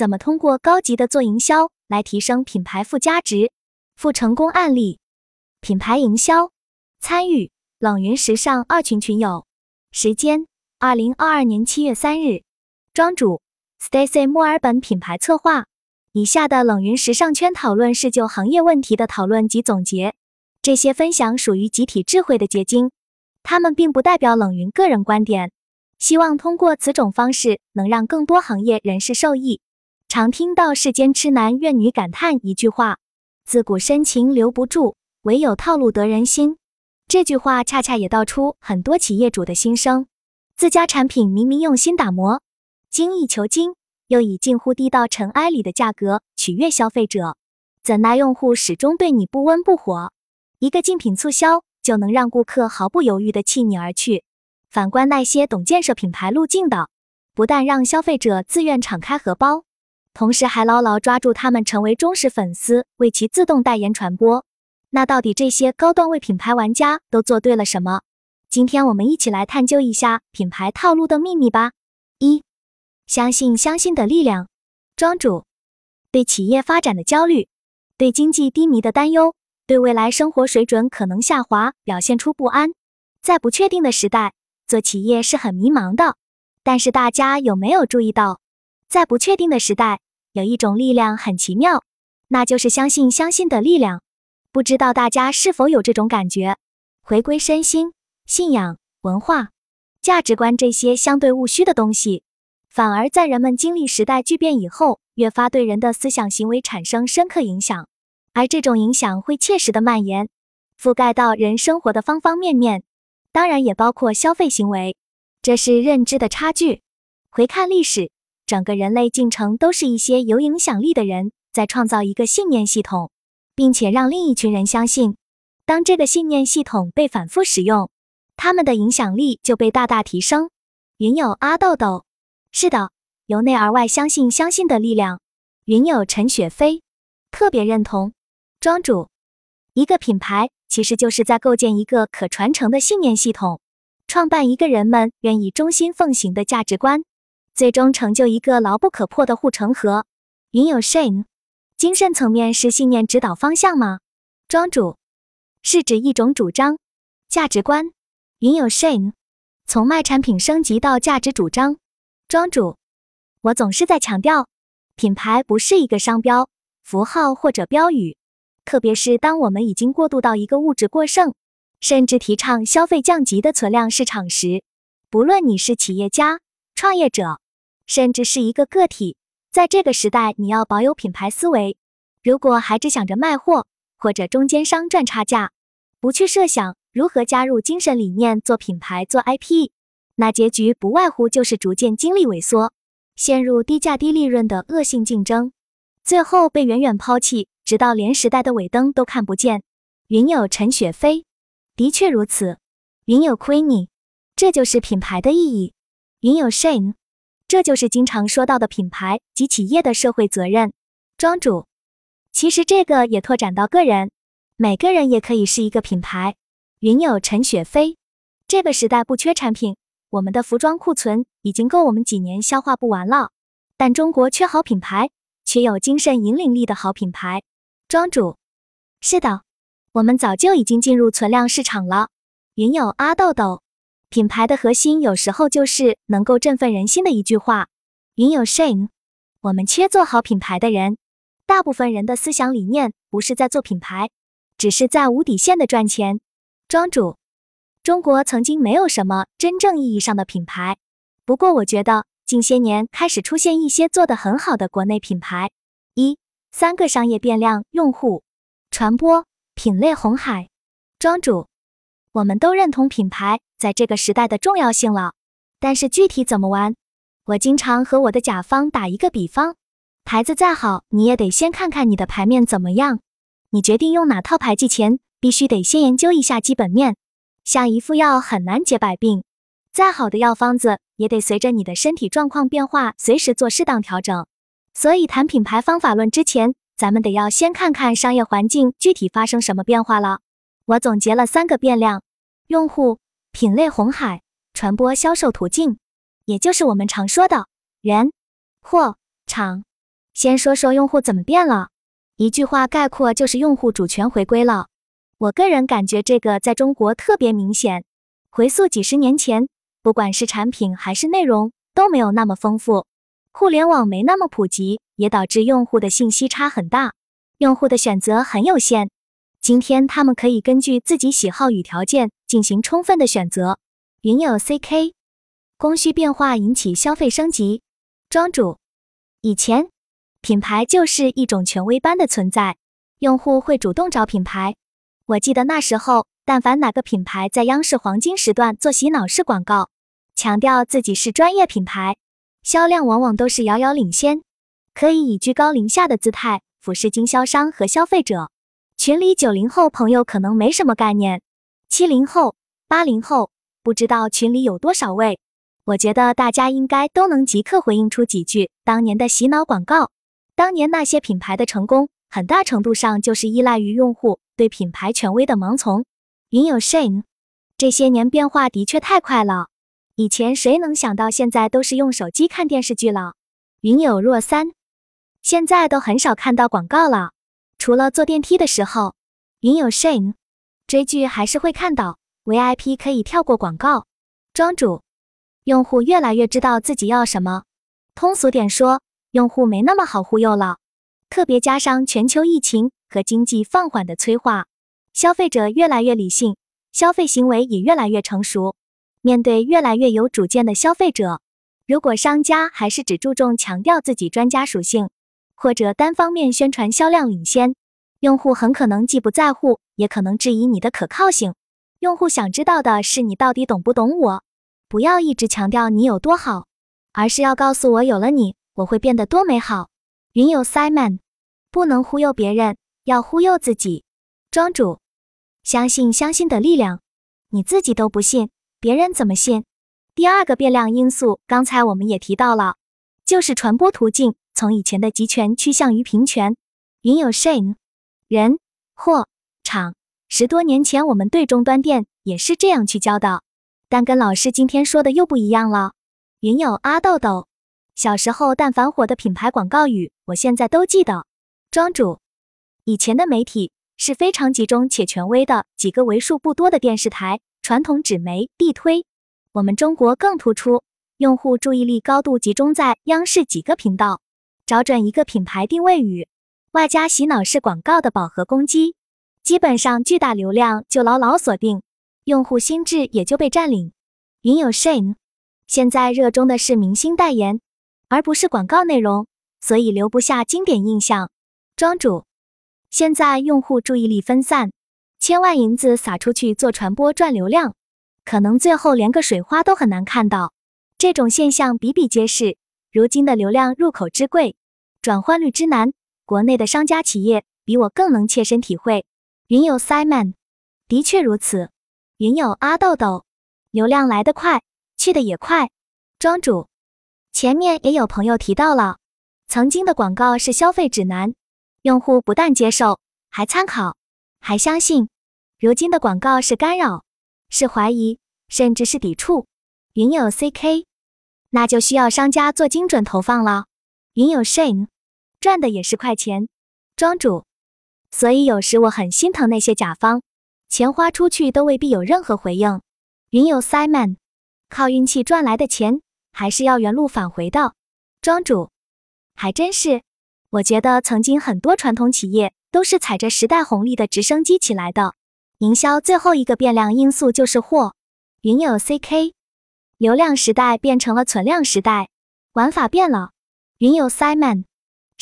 怎么通过高级的做营销来提升品牌附加值？附成功案例：品牌营销参与冷云时尚二群群友，时间二零二二年七月三日，庄主 Stacy 墨尔本品牌策划。以下的冷云时尚圈讨论是就行业问题的讨论及总结，这些分享属于集体智慧的结晶，他们并不代表冷云个人观点。希望通过此种方式能让更多行业人士受益。常听到世间痴男怨女感叹一句话：“自古深情留不住，唯有套路得人心。”这句话恰恰也道出很多企业主的心声。自家产品明明用心打磨，精益求精。又以近乎低到尘埃里的价格取悦消费者，怎奈用户始终对你不温不火？一个竞品促销就能让顾客毫不犹豫地弃你而去。反观那些懂建设品牌路径的，不但让消费者自愿敞开荷包，同时还牢牢抓住他们成为忠实粉丝，为其自动代言传播。那到底这些高段位品牌玩家都做对了什么？今天我们一起来探究一下品牌套路的秘密吧。一相信相信的力量，庄主对企业发展的焦虑，对经济低迷的担忧，对未来生活水准可能下滑表现出不安。在不确定的时代，做企业是很迷茫的。但是大家有没有注意到，在不确定的时代，有一种力量很奇妙，那就是相信相信的力量。不知道大家是否有这种感觉？回归身心、信仰、文化、价值观这些相对务虚的东西。反而在人们经历时代巨变以后，越发对人的思想行为产生深刻影响，而这种影响会切实的蔓延，覆盖到人生活的方方面面，当然也包括消费行为。这是认知的差距。回看历史，整个人类进程都是一些有影响力的人在创造一个信念系统，并且让另一群人相信。当这个信念系统被反复使用，他们的影响力就被大大提升。云友阿豆豆。是的，由内而外相信相信的力量。云友陈雪飞特别认同。庄主，一个品牌其实就是在构建一个可传承的信念系统，创办一个人们愿意衷心奉行的价值观，最终成就一个牢不可破的护城河。云有 Shane，精神层面是信念指导方向吗？庄主，是指一种主张、价值观。云有 Shane，从卖产品升级到价值主张。庄主，我总是在强调，品牌不是一个商标、符号或者标语。特别是当我们已经过渡到一个物质过剩，甚至提倡消费降级的存量市场时，不论你是企业家、创业者，甚至是一个个体，在这个时代，你要保有品牌思维。如果还只想着卖货或者中间商赚差价，不去设想如何加入精神理念做品牌、做 IP。那结局不外乎就是逐渐精力萎缩，陷入低价低利润的恶性竞争，最后被远远抛弃，直到连时代的尾灯都看不见。云友陈雪飞，的确如此。云友 Queenie，这就是品牌的意义。云友 Shane，这就是经常说到的品牌及企业的社会责任。庄主，其实这个也拓展到个人，每个人也可以是一个品牌。云友陈雪飞，这个时代不缺产品。我们的服装库存已经够我们几年消化不完了，但中国缺好品牌，缺有精神引领力的好品牌。庄主，是的，我们早就已经进入存量市场了。云友阿豆豆，品牌的核心有时候就是能够振奋人心的一句话。云有 shame，我们缺做好品牌的人，大部分人的思想理念不是在做品牌，只是在无底线的赚钱。庄主。中国曾经没有什么真正意义上的品牌，不过我觉得近些年开始出现一些做得很好的国内品牌。一三个商业变量：用户、传播、品类红海。庄主，我们都认同品牌在这个时代的重要性了，但是具体怎么玩？我经常和我的甲方打一个比方：牌子再好，你也得先看看你的牌面怎么样。你决定用哪套牌技前，必须得先研究一下基本面。像一副药很难解百病，再好的药方子也得随着你的身体状况变化，随时做适当调整。所以谈品牌方法论之前，咱们得要先看看商业环境具体发生什么变化了。我总结了三个变量：用户、品类红海、传播销售途径，也就是我们常说的人、货、场。先说说用户怎么变了，一句话概括就是用户主权回归了。我个人感觉这个在中国特别明显。回溯几十年前，不管是产品还是内容都没有那么丰富，互联网没那么普及，也导致用户的信息差很大，用户的选择很有限。今天他们可以根据自己喜好与条件进行充分的选择。云友 CK，供需变化引起消费升级。庄主，以前品牌就是一种权威般的存在，用户会主动找品牌。我记得那时候，但凡哪个品牌在央视黄金时段做洗脑式广告，强调自己是专业品牌，销量往往都是遥遥领先，可以以居高临下的姿态俯视经销商和消费者。群里九零后朋友可能没什么概念，七零后、八零后不知道群里有多少位。我觉得大家应该都能即刻回应出几句当年的洗脑广告。当年那些品牌的成功，很大程度上就是依赖于用户对品牌权威的盲从。云友 Shane，这些年变化的确太快了。以前谁能想到现在都是用手机看电视剧了？云友若三，现在都很少看到广告了，除了坐电梯的时候。云有 shame，追剧还是会看到，VIP 可以跳过广告。庄主。用户越来越知道自己要什么，通俗点说，用户没那么好忽悠了。特别加上全球疫情和经济放缓的催化，消费者越来越理性，消费行为也越来越成熟。面对越来越有主见的消费者，如果商家还是只注重强调自己专家属性，或者单方面宣传销量领先，用户很可能既不在乎，也可能质疑你的可靠性。用户想知道的是你到底懂不懂我。不要一直强调你有多好，而是要告诉我有了你，我会变得多美好。云友 Simon，不能忽悠别人，要忽悠自己。庄主，相信相信的力量，你自己都不信，别人怎么信？第二个变量因素，刚才我们也提到了，就是传播途径从以前的集权趋向于平权。云友 Shane，人、货、场，十多年前我们对终端店也是这样去教的。但跟老师今天说的又不一样了。云友阿豆豆，小时候但凡火的品牌广告语，我现在都记得。庄主，以前的媒体是非常集中且权威的几个为数不多的电视台，传统纸媒地推。我们中国更突出，用户注意力高度集中在央视几个频道，找准一个品牌定位语，外加洗脑式广告的饱和攻击，基本上巨大流量就牢牢锁定。用户心智也就被占领。云友 Shane，现在热衷的是明星代言，而不是广告内容，所以留不下经典印象。庄主，现在用户注意力分散，千万银子撒出去做传播赚流量，可能最后连个水花都很难看到。这种现象比比皆是。如今的流量入口之贵，转换率之难，国内的商家企业比我更能切身体会。云友 Simon，的确如此。云友阿豆豆，流量来得快，去的也快。庄主，前面也有朋友提到了，曾经的广告是消费指南，用户不但接受，还参考，还相信。如今的广告是干扰，是怀疑，甚至是抵触。云友 CK，那就需要商家做精准投放了。云友 Shane，赚的也是快钱。庄主，所以有时我很心疼那些甲方。钱花出去都未必有任何回应。云有 Simon，靠运气赚来的钱还是要原路返回的。庄主，还真是。我觉得曾经很多传统企业都是踩着时代红利的直升机起来的。营销最后一个变量因素就是货。云有 CK，流量时代变成了存量时代，玩法变了。云有 Simon，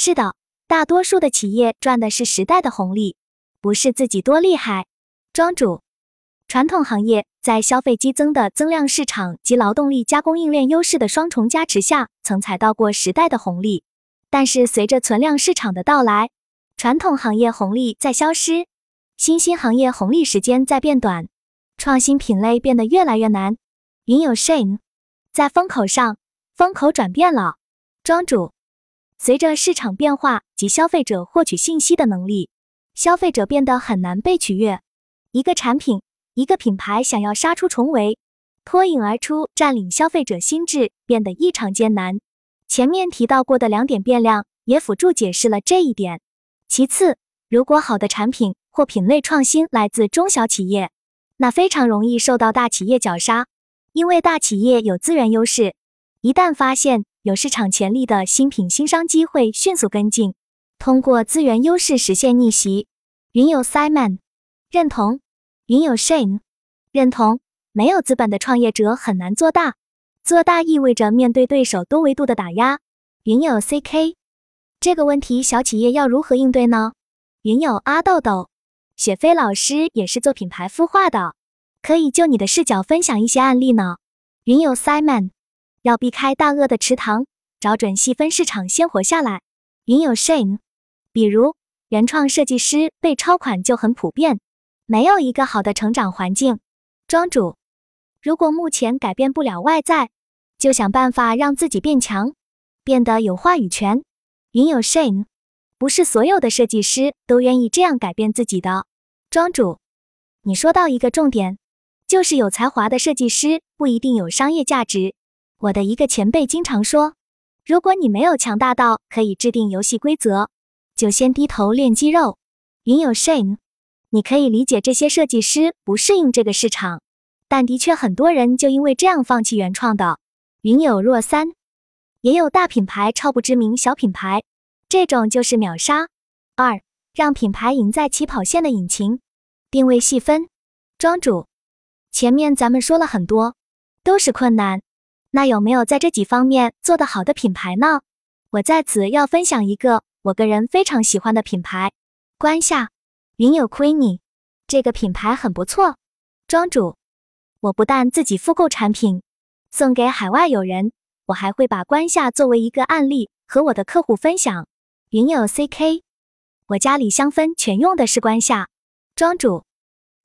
是的，大多数的企业赚的是时代的红利，不是自己多厉害。庄主，传统行业在消费激增的增量市场及劳动力加供应链优势的双重加持下，曾踩到过时代的红利。但是随着存量市场的到来，传统行业红利在消失，新兴行业红利时间在变短，创新品类变得越来越难。云有 Shane，在风口上，风口转变了。庄主，随着市场变化及消费者获取信息的能力，消费者变得很难被取悦。一个产品，一个品牌想要杀出重围，脱颖而出，占领消费者心智，变得异常艰难。前面提到过的两点变量，也辅助解释了这一点。其次，如果好的产品或品类创新来自中小企业，那非常容易受到大企业绞杀，因为大企业有资源优势，一旦发现有市场潜力的新品新商机，会迅速跟进，通过资源优势实现逆袭。云友 Simon 认同，云友 Shane 认同。没有资本的创业者很难做大，做大意味着面对对手多维度的打压。云友 CK 这个问题，小企业要如何应对呢？云友阿豆豆，雪飞老师也是做品牌孵化的，可以就你的视角分享一些案例呢。云友 Simon 要避开大鳄的池塘，找准细分市场先活下来。云有 shame，比如原创设计师被超款就很普遍，没有一个好的成长环境。庄主。如果目前改变不了外在，就想办法让自己变强，变得有话语权。云有 shame，不是所有的设计师都愿意这样改变自己的。庄主，你说到一个重点，就是有才华的设计师不一定有商业价值。我的一个前辈经常说，如果你没有强大到可以制定游戏规则，就先低头练肌肉。云有 Shane，你可以理解这些设计师不适应这个市场。但的确，很多人就因为这样放弃原创的。云有若三，也有大品牌超不知名小品牌，这种就是秒杀。二，让品牌赢在起跑线的引擎，定位细分。庄主，前面咱们说了很多，都是困难。那有没有在这几方面做得好的品牌呢？我在此要分享一个我个人非常喜欢的品牌——关夏。云友 Queenie，这个品牌很不错。庄主。我不但自己复购产品送给海外友人，我还会把关夏作为一个案例和我的客户分享。云友 CK，我家里香氛全用的是关夏。庄主，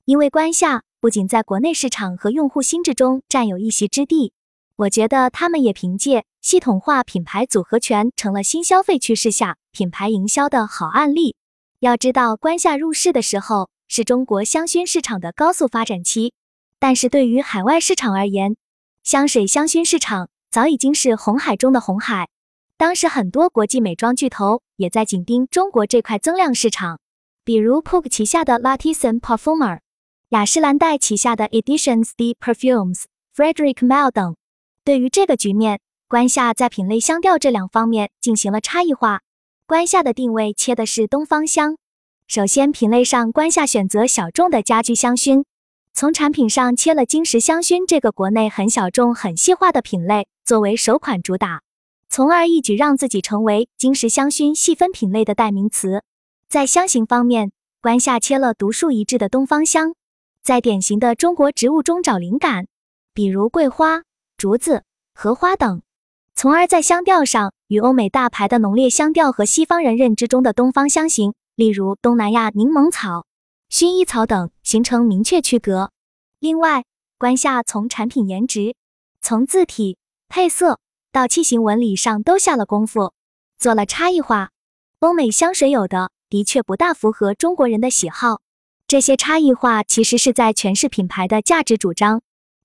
因为关夏不仅在国内市场和用户心智中占有一席之地，我觉得他们也凭借系统化品牌组合拳，成了新消费趋势下品牌营销的好案例。要知道，关夏入市的时候是中国香薰市场的高速发展期。但是对于海外市场而言，香水香薰市场早已经是红海中的红海。当时很多国际美妆巨头也在紧盯中国这块增量市场，比如 Poke 旗下的 Latisson Perfumer、雅诗兰黛旗下的 Editions de Perfumes、Frederick m a l l 等。对于这个局面，关夏在品类香调这两方面进行了差异化。关夏的定位切的是东方香。首先，品类上，关夏选择小众的家居香薰。从产品上切了金石香薰这个国内很小众、很细化的品类作为首款主打，从而一举让自己成为金石香薰细分品类的代名词。在香型方面，关夏切了独树一帜的东方香，在典型的中国植物中找灵感，比如桂花、竹子、荷花等，从而在香调上与欧美大牌的浓烈香调和西方人认知中的东方香型，例如东南亚柠檬草。薰衣草等形成明确区隔。另外，关夏从产品颜值、从字体、配色到器型纹理上都下了功夫，做了差异化。欧美香水有的的确不大符合中国人的喜好，这些差异化其实是在诠释品牌的价值主张。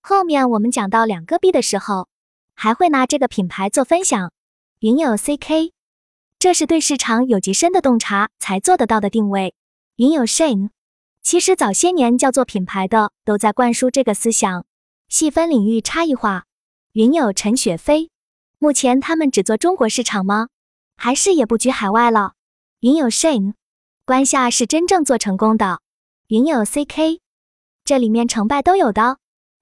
后面我们讲到两个币的时候，还会拿这个品牌做分享。云友 CK，这是对市场有极深的洞察才做得到的定位。云友 Shane。其实早些年叫做品牌的都在灌输这个思想，细分领域差异化。云友陈雪飞，目前他们只做中国市场吗？还是也布局海外了？云友 Shane，关夏是真正做成功的。云友 CK，这里面成败都有的。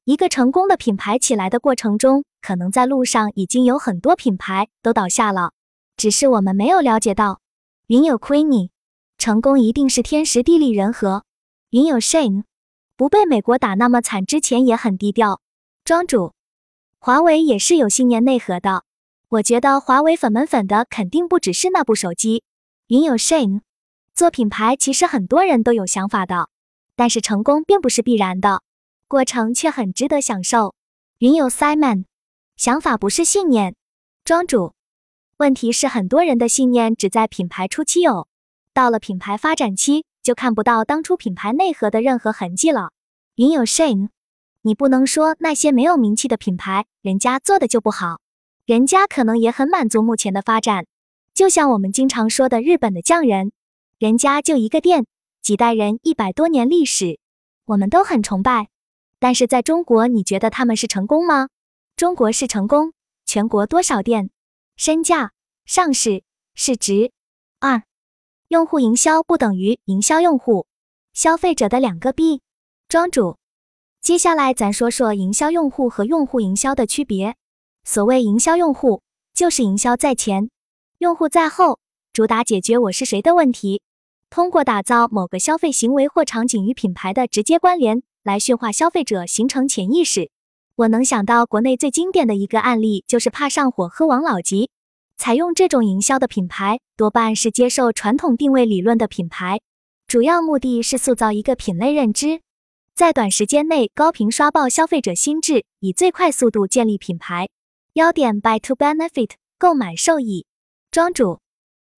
一个成功的品牌起来的过程中，可能在路上已经有很多品牌都倒下了，只是我们没有了解到。云有 Queenie，成功一定是天时地利人和。云有 Shane，不被美国打那么惨之前也很低调。庄主，华为也是有信念内核的。我觉得华为粉门粉的肯定不只是那部手机。云有 Shane，做品牌其实很多人都有想法的，但是成功并不是必然的，过程却很值得享受。云有 Simon，想法不是信念。庄主，问题是很多人的信念只在品牌初期有，到了品牌发展期。就看不到当初品牌内核的任何痕迹了。云有 Shane，你不能说那些没有名气的品牌，人家做的就不好，人家可能也很满足目前的发展。就像我们经常说的日本的匠人，人家就一个店，几代人，一百多年历史，我们都很崇拜。但是在中国，你觉得他们是成功吗？中国是成功，全国多少店？身价、上市、市值。二，用户营销不等于营销用户，消费者的两个 B。庄主，接下来咱说说营销用户和用户营销的区别。所谓营销用户，就是营销在前。用户在后，主打解决我是谁的问题，通过打造某个消费行为或场景与品牌的直接关联，来驯化消费者，形成潜意识。我能想到国内最经典的一个案例，就是怕上火喝王老吉。采用这种营销的品牌，多半是接受传统定位理论的品牌，主要目的是塑造一个品类认知，在短时间内高频刷爆消费者心智，以最快速度建立品牌。要点 buy to benefit，购买受益。庄主，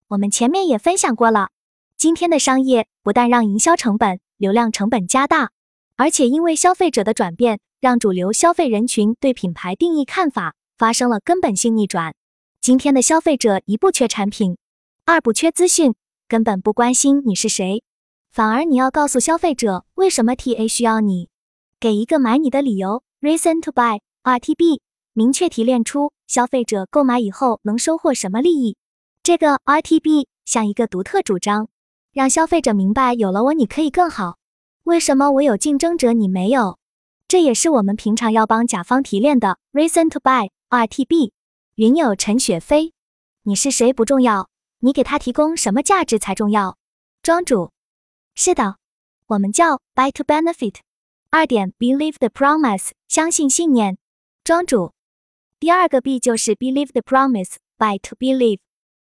我们前面也分享过了，今天的商业不但让营销成本、流量成本加大，而且因为消费者的转变，让主流消费人群对品牌定义看法发生了根本性逆转。今天的消费者一不缺产品，二不缺资讯，根本不关心你是谁，反而你要告诉消费者为什么 TA 需要你，给一个买你的理由，reason to buy，RTB，明确提炼出消费者购买以后能收获什么利益。这个 RTB 像一个独特主张，让消费者明白，有了我你可以更好。为什么我有竞争者你没有？这也是我们平常要帮甲方提炼的 Reason to Buy RTB。云友陈雪飞，你是谁不重要，你给他提供什么价值才重要。庄主，是的，我们叫 Buy to Benefit。二点 Believe the Promise，相信信念。庄主，第二个 B 就是 Believe the Promise，Buy to Believe。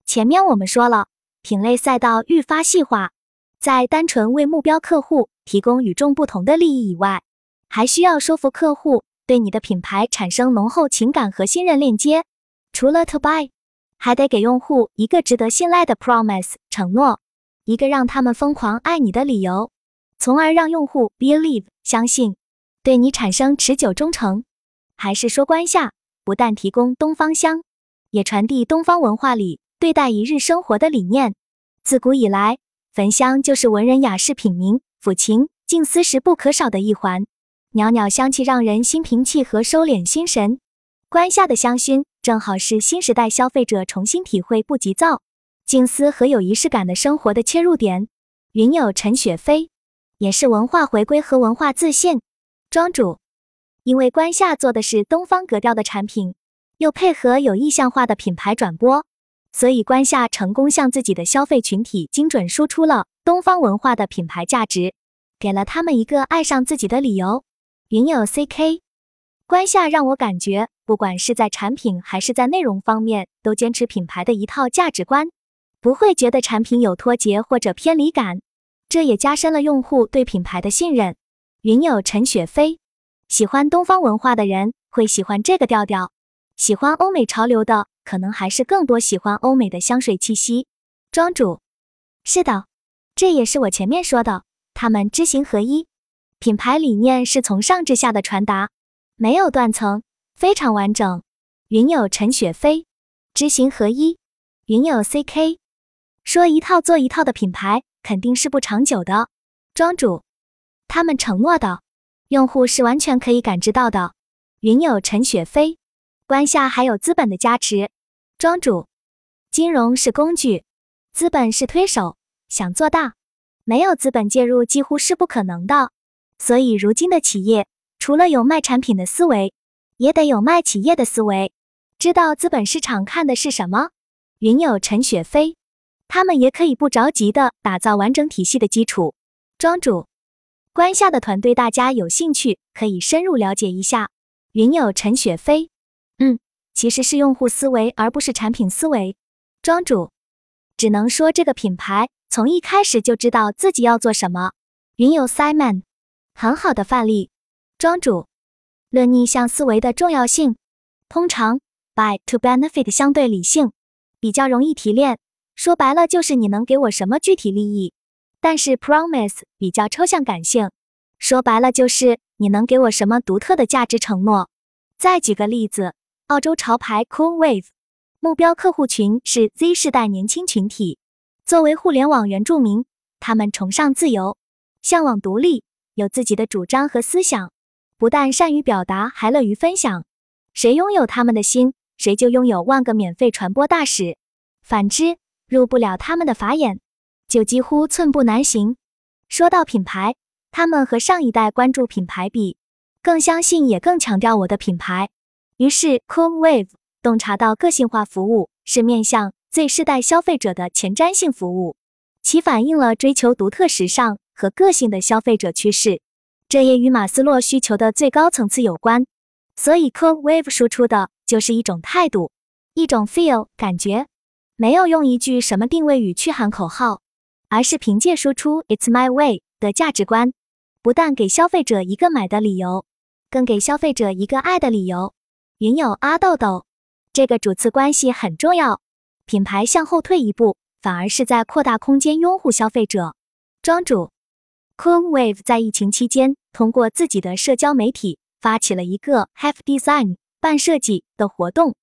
前面我们说了，品类赛道愈发细化，在单纯为目标客户提供与众不同的利益以外，还需要说服客户对你的品牌产生浓厚情感和信任链接。除了 to buy，还得给用户一个值得信赖的 promise 承诺，一个让他们疯狂爱你的理由，从而让用户 believe 相信，对你产生持久忠诚。还是说关下，不但提供东方香，也传递东方文化里。对待一日生活的理念，自古以来，焚香就是文人雅士品茗、抚琴、静思时不可少的一环。袅袅香气让人心平气和，收敛心神。关下的香薰正好是新时代消费者重新体会不急躁、静思和有仪式感的生活的切入点。云友陈雪飞也是文化回归和文化自信庄主，因为关下做的是东方格调的产品，又配合有意向化的品牌转播。所以，关下成功向自己的消费群体精准输出了东方文化的品牌价值，给了他们一个爱上自己的理由。云友 CK，关下让我感觉，不管是在产品还是在内容方面，都坚持品牌的一套价值观，不会觉得产品有脱节或者偏离感，这也加深了用户对品牌的信任。云友陈雪飞，喜欢东方文化的人会喜欢这个调调，喜欢欧美潮流的。可能还是更多喜欢欧美的香水气息。庄主，是的，这也是我前面说的，他们知行合一，品牌理念是从上至下的传达，没有断层，非常完整。云友陈雪飞，知行合一。云友 CK，说一套做一套的品牌肯定是不长久的。庄主，他们承诺的，用户是完全可以感知到的。云友陈雪飞。关下还有资本的加持，庄主，金融是工具，资本是推手。想做大，没有资本介入几乎是不可能的。所以，如今的企业除了有卖产品的思维，也得有卖企业的思维，知道资本市场看的是什么。云友陈雪飞，他们也可以不着急的打造完整体系的基础。庄主，关下的团队，大家有兴趣可以深入了解一下。云友陈雪飞。嗯，其实是用户思维，而不是产品思维。庄主，只能说这个品牌从一开始就知道自己要做什么。云有 Simon，很好的范例。庄主，论逆向思维的重要性，通常 by to benefit 相对理性，比较容易提炼。说白了就是你能给我什么具体利益。但是 promise 比较抽象感性，说白了就是你能给我什么独特的价值承诺。再举个例子。澳洲潮牌 Cool Wave，目标客户群是 Z 世代年轻群体。作为互联网原住民，他们崇尚自由，向往独立，有自己的主张和思想，不但善于表达，还乐于分享。谁拥有他们的心，谁就拥有万个免费传播大使。反之，入不了他们的法眼，就几乎寸步难行。说到品牌，他们和上一代关注品牌比，更相信也更强调我的品牌。于是，Cool Wave 洞察到个性化服务是面向 Z 世代消费者的前瞻性服务，其反映了追求独特、时尚和个性的消费者趋势。这也与马斯洛需求的最高层次有关。所以，Cool Wave 输出的就是一种态度，一种 feel 感觉，没有用一句什么定位语去喊口号。而是凭借输出 "It's my way" 的价值观，不但给消费者一个买的理由，更给消费者一个爱的理由。云友阿豆豆，这个主次关系很重要。品牌向后退一步，反而是在扩大空间拥护消费者。庄主 Cool Wave 在疫情期间，通过自己的社交媒体发起了一个 Have Design 半设计的活动，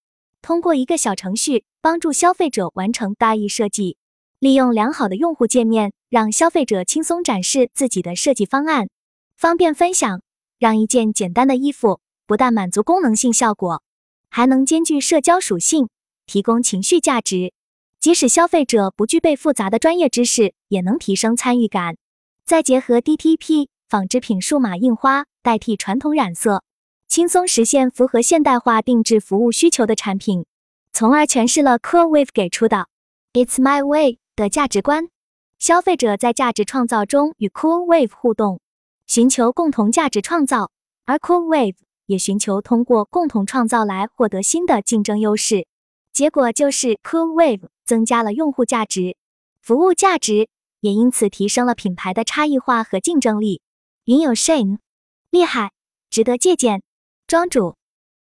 通过一个小程序帮助消费者完成大意设计。利用良好的用户界面，让消费者轻松展示自己的设计方案，方便分享，让一件简单的衣服不但满足功能性效果，还能兼具社交属性，提供情绪价值。即使消费者不具备复杂的专业知识，也能提升参与感。再结合 DTP 纺织品数码印花代替传统染色，轻松实现符合现代化定制服务需求的产品，从而诠释了 Cool Wave 给出的 "It's my way"。的价值观，消费者在价值创造中与 Cool Wave 互动，寻求共同价值创造，而 Cool Wave 也寻求通过共同创造来获得新的竞争优势。结果就是 Cool Wave 增加了用户价值，服务价值也因此提升了品牌的差异化和竞争力。云友 Shane 厉害，值得借鉴。庄主，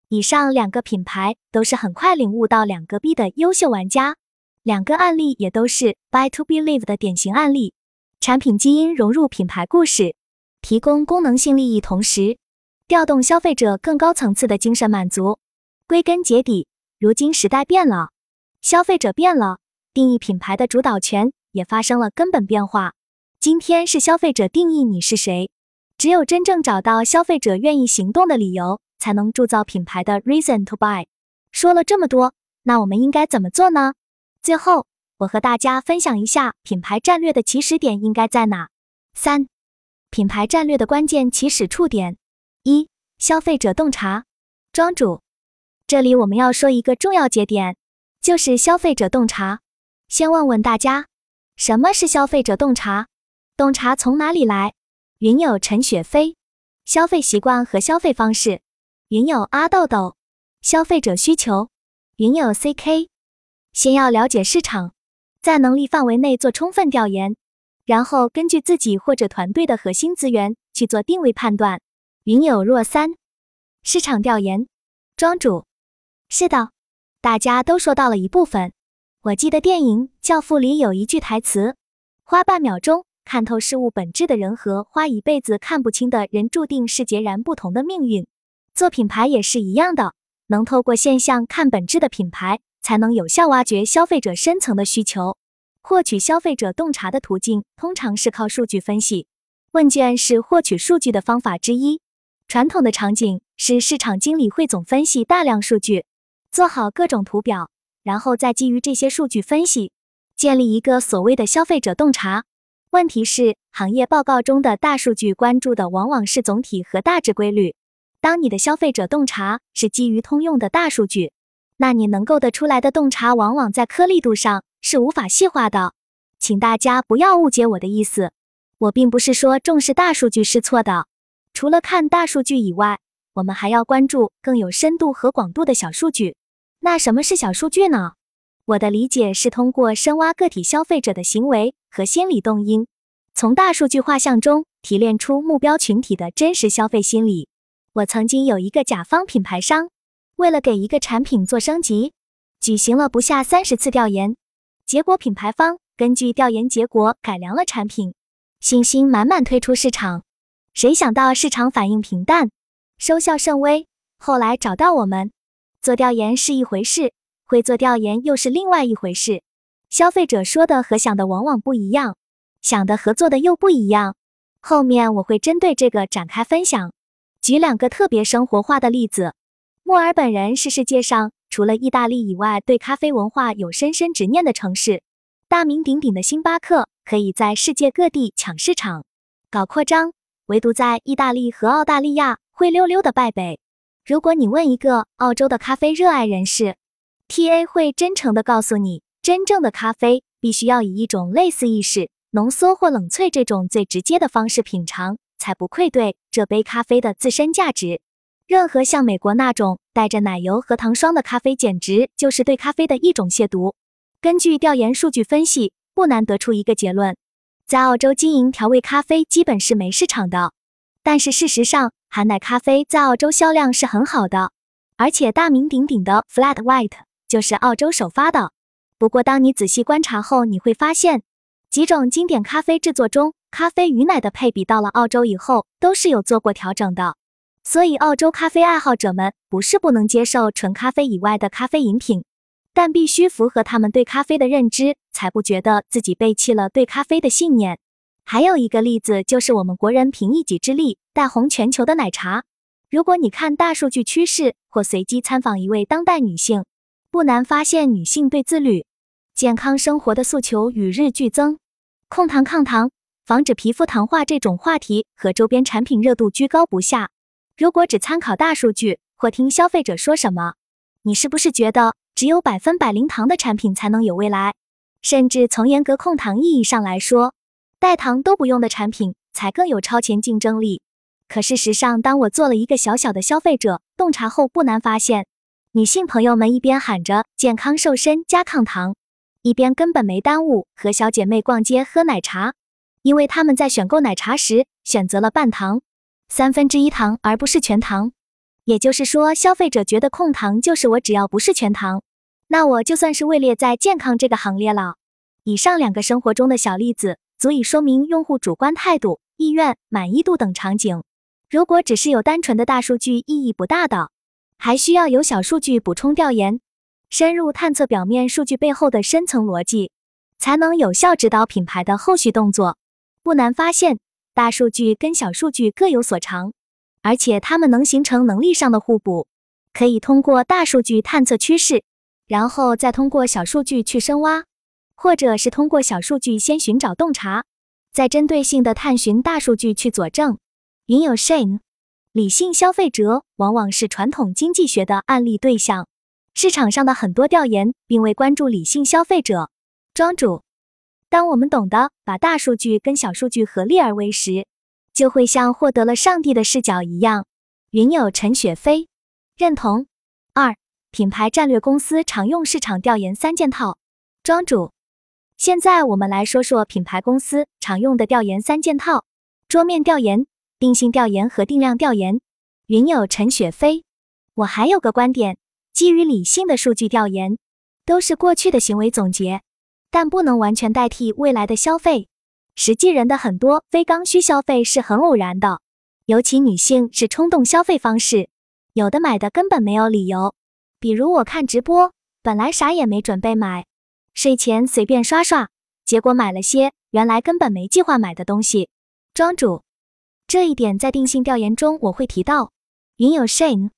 以上两个品牌都是很快领悟到两个 B 的优秀玩家。两个案例也都是 Buy to Believe 的典型案例，产品基因融入品牌故事，提供功能性利益，同时调动消费者更高层次的精神满足。归根结底，如今时代变了，消费者变了，定义品牌的主导权也发生了根本变化。今天是消费者定义你是谁，只有真正找到消费者愿意行动的理由，才能铸造品牌的 Reason to Buy。说了这么多，那我们应该怎么做呢？最后，我和大家分享一下品牌战略的起始点应该在哪。三、品牌战略的关键起始触点：一、消费者洞察。庄主，这里我们要说一个重要节点，就是消费者洞察。先问问大家，什么是消费者洞察？洞察从哪里来？云友陈雪飞，消费习惯和消费方式。云友阿豆豆，消费者需求。云友 CK。先要了解市场，在能力范围内做充分调研，然后根据自己或者团队的核心资源去做定位判断。云有若三，市场调研。庄主，是的，大家都说到了一部分。我记得电影《教父》里有一句台词：“花半秒钟看透事物本质的人和花一辈子看不清的人，注定是截然不同的命运。”做品牌也是一样的，能透过现象看本质的品牌。才能有效挖掘消费者深层的需求，获取消费者洞察的途径通常是靠数据分析。问卷是获取数据的方法之一。传统的场景是市场经理汇总分析大量数据，做好各种图表，然后再基于这些数据分析，建立一个所谓的消费者洞察。问题是，行业报告中的大数据关注的往往是总体和大致规律。当你的消费者洞察是基于通用的大数据。那你能够得出来的洞察，往往在颗粒度上是无法细化的，请大家不要误解我的意思。我并不是说重视大数据是错的，除了看大数据以外，我们还要关注更有深度和广度的小数据。那什么是小数据呢？我的理解是通过深挖个体消费者的行为和心理动因，从大数据画像中提炼出目标群体的真实消费心理。我曾经有一个甲方品牌商。为了给一个产品做升级，举行了不下三十次调研，结果品牌方根据调研结果改良了产品，信心满满推出市场。谁想到市场反应平淡，收效甚微。后来找到我们做调研是一回事，会做调研又是另外一回事。消费者说的和想的往往不一样，想的和做的又不一样。后面我会针对这个展开分享，举两个特别生活化的例子。墨尔本人是世界上除了意大利以外对咖啡文化有深深执念的城市。大名鼎鼎的星巴克可以在世界各地抢市场、搞扩张，唯独在意大利和澳大利亚灰溜溜的败北。如果你问一个澳洲的咖啡热爱人士，TA 会真诚的告诉你，真正的咖啡必须要以一种类似意式浓缩或冷萃这种最直接的方式品尝，才不愧对这杯咖啡的自身价值。任何像美国那种带着奶油和糖霜的咖啡，简直就是对咖啡的一种亵渎。根据调研数据分析，不难得出一个结论：在澳洲经营调味咖啡基本是没市场的。但是事实上，含奶咖啡在澳洲销量是很好的，而且大名鼎鼎的 Flat White 就是澳洲首发的。不过，当你仔细观察后，你会发现几种经典咖啡制作中，咖啡与奶的配比到了澳洲以后都是有做过调整的。所以，澳洲咖啡爱好者们不是不能接受纯咖啡以外的咖啡饮品。但必须符合他们对咖啡的认知，才不觉得自己背弃了对咖啡的信念。还有一个例子，就是我们国人凭一己之力带红全球的奶茶。如果你看大数据趋势，或随机参访一位当代女性，不难发现女性对自律、健康生活的诉求与日俱增。控糖、抗糖、防止皮肤糖化这种话题和周边产品热度居高不下。如果只参考大数据，或听消费者说什么，你是不是觉得？只有百分百零糖的产品才能有未来，甚至从严格控糖意义上来说，代糖都不用的产品才更有超前竞争力。可事实上，当我做了一个小小的消费者洞察后，不难发现，女性朋友们一边喊着健康瘦身加抗糖，一边根本没耽误和小姐妹逛街喝奶茶，因为她们在选购奶茶时选择了半糖、三分之一糖，而不是全糖。也就是说，消费者觉得控糖就是我只要不是全糖。那我就算是位列在健康这个行列了。以上两个生活中的小例子，足以说明用户主观态度、意愿、满意度等场景。如果只是有单纯的大数据，意义不大的，还需要有小数据补充调研，深入探测表面数据背后的深层逻辑，才能有效指导品牌的后续动作。不难发现，大数据跟小数据各有所长，而且它们能形成能力上的互补，可以通过大数据探测趋势。然后再通过小数据去深挖，或者是通过小数据先寻找洞察，再针对性的探寻大数据去佐证。云有 Shane，理性消费者往往是传统经济学的案例对象。市场上的很多调研并未关注理性消费者。庄主，当我们懂得把大数据跟小数据合力而为时，就会像获得了上帝的视角一样。云有陈雪飞，认同。二。品牌战略公司常用市场调研三件套，庄主。现在我们来说说品牌公司常用的调研三件套：桌面调研、定性调研和定量调研。云友陈雪飞，我还有个观点，基于理性的数据调研，都是过去的行为总结，但不能完全代替未来的消费。实际人的很多非刚需消费是很偶然的，尤其女性是冲动消费方式，有的买的根本没有理由。比如我看直播，本来啥也没准备买，睡前随便刷刷，结果买了些原来根本没计划买的东西。庄主，这一点在定性调研中我会提到。云有 Shane，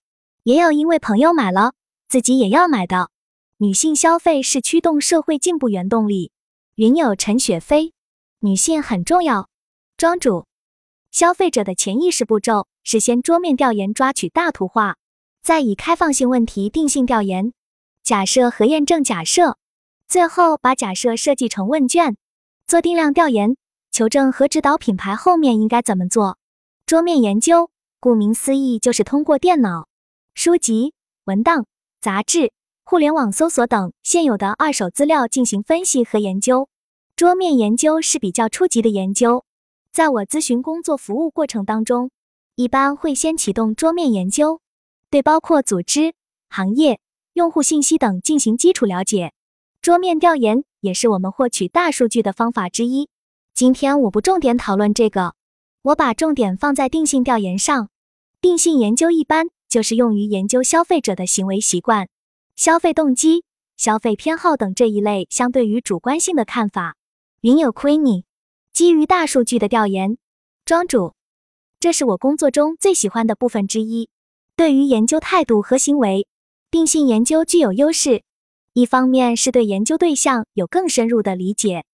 也有因为朋友买了，自己也要买的。女性消费是驱动社会进步原动力。云有陈雪飞，女性很重要。庄主，消费者的潜意识步骤是先桌面调研抓取大图画。再以开放性问题定性调研，假设和验证假设，最后把假设设计成问卷，做定量调研，求证和指导品牌后面应该怎么做。桌面研究，顾名思义就是通过电脑、书籍、文档、杂志、互联网搜索等现有的二手资料进行分析和研究。桌面研究是比较初级的研究，在我咨询工作服务过程当中，一般会先启动桌面研究。对包括组织、行业、用户信息等进行基础了解，桌面调研也是我们获取大数据的方法之一。今天我不重点讨论这个，我把重点放在定性调研上。定性研究一般就是用于研究消费者的行为习惯、消费动机、消费偏好等这一类相对于主观性的看法。云有 Queen 基于大数据的调研，庄主，这是我工作中最喜欢的部分之一。对于研究态度和行为，定性研究具有优势。一方面是对研究对象有更深入的理解，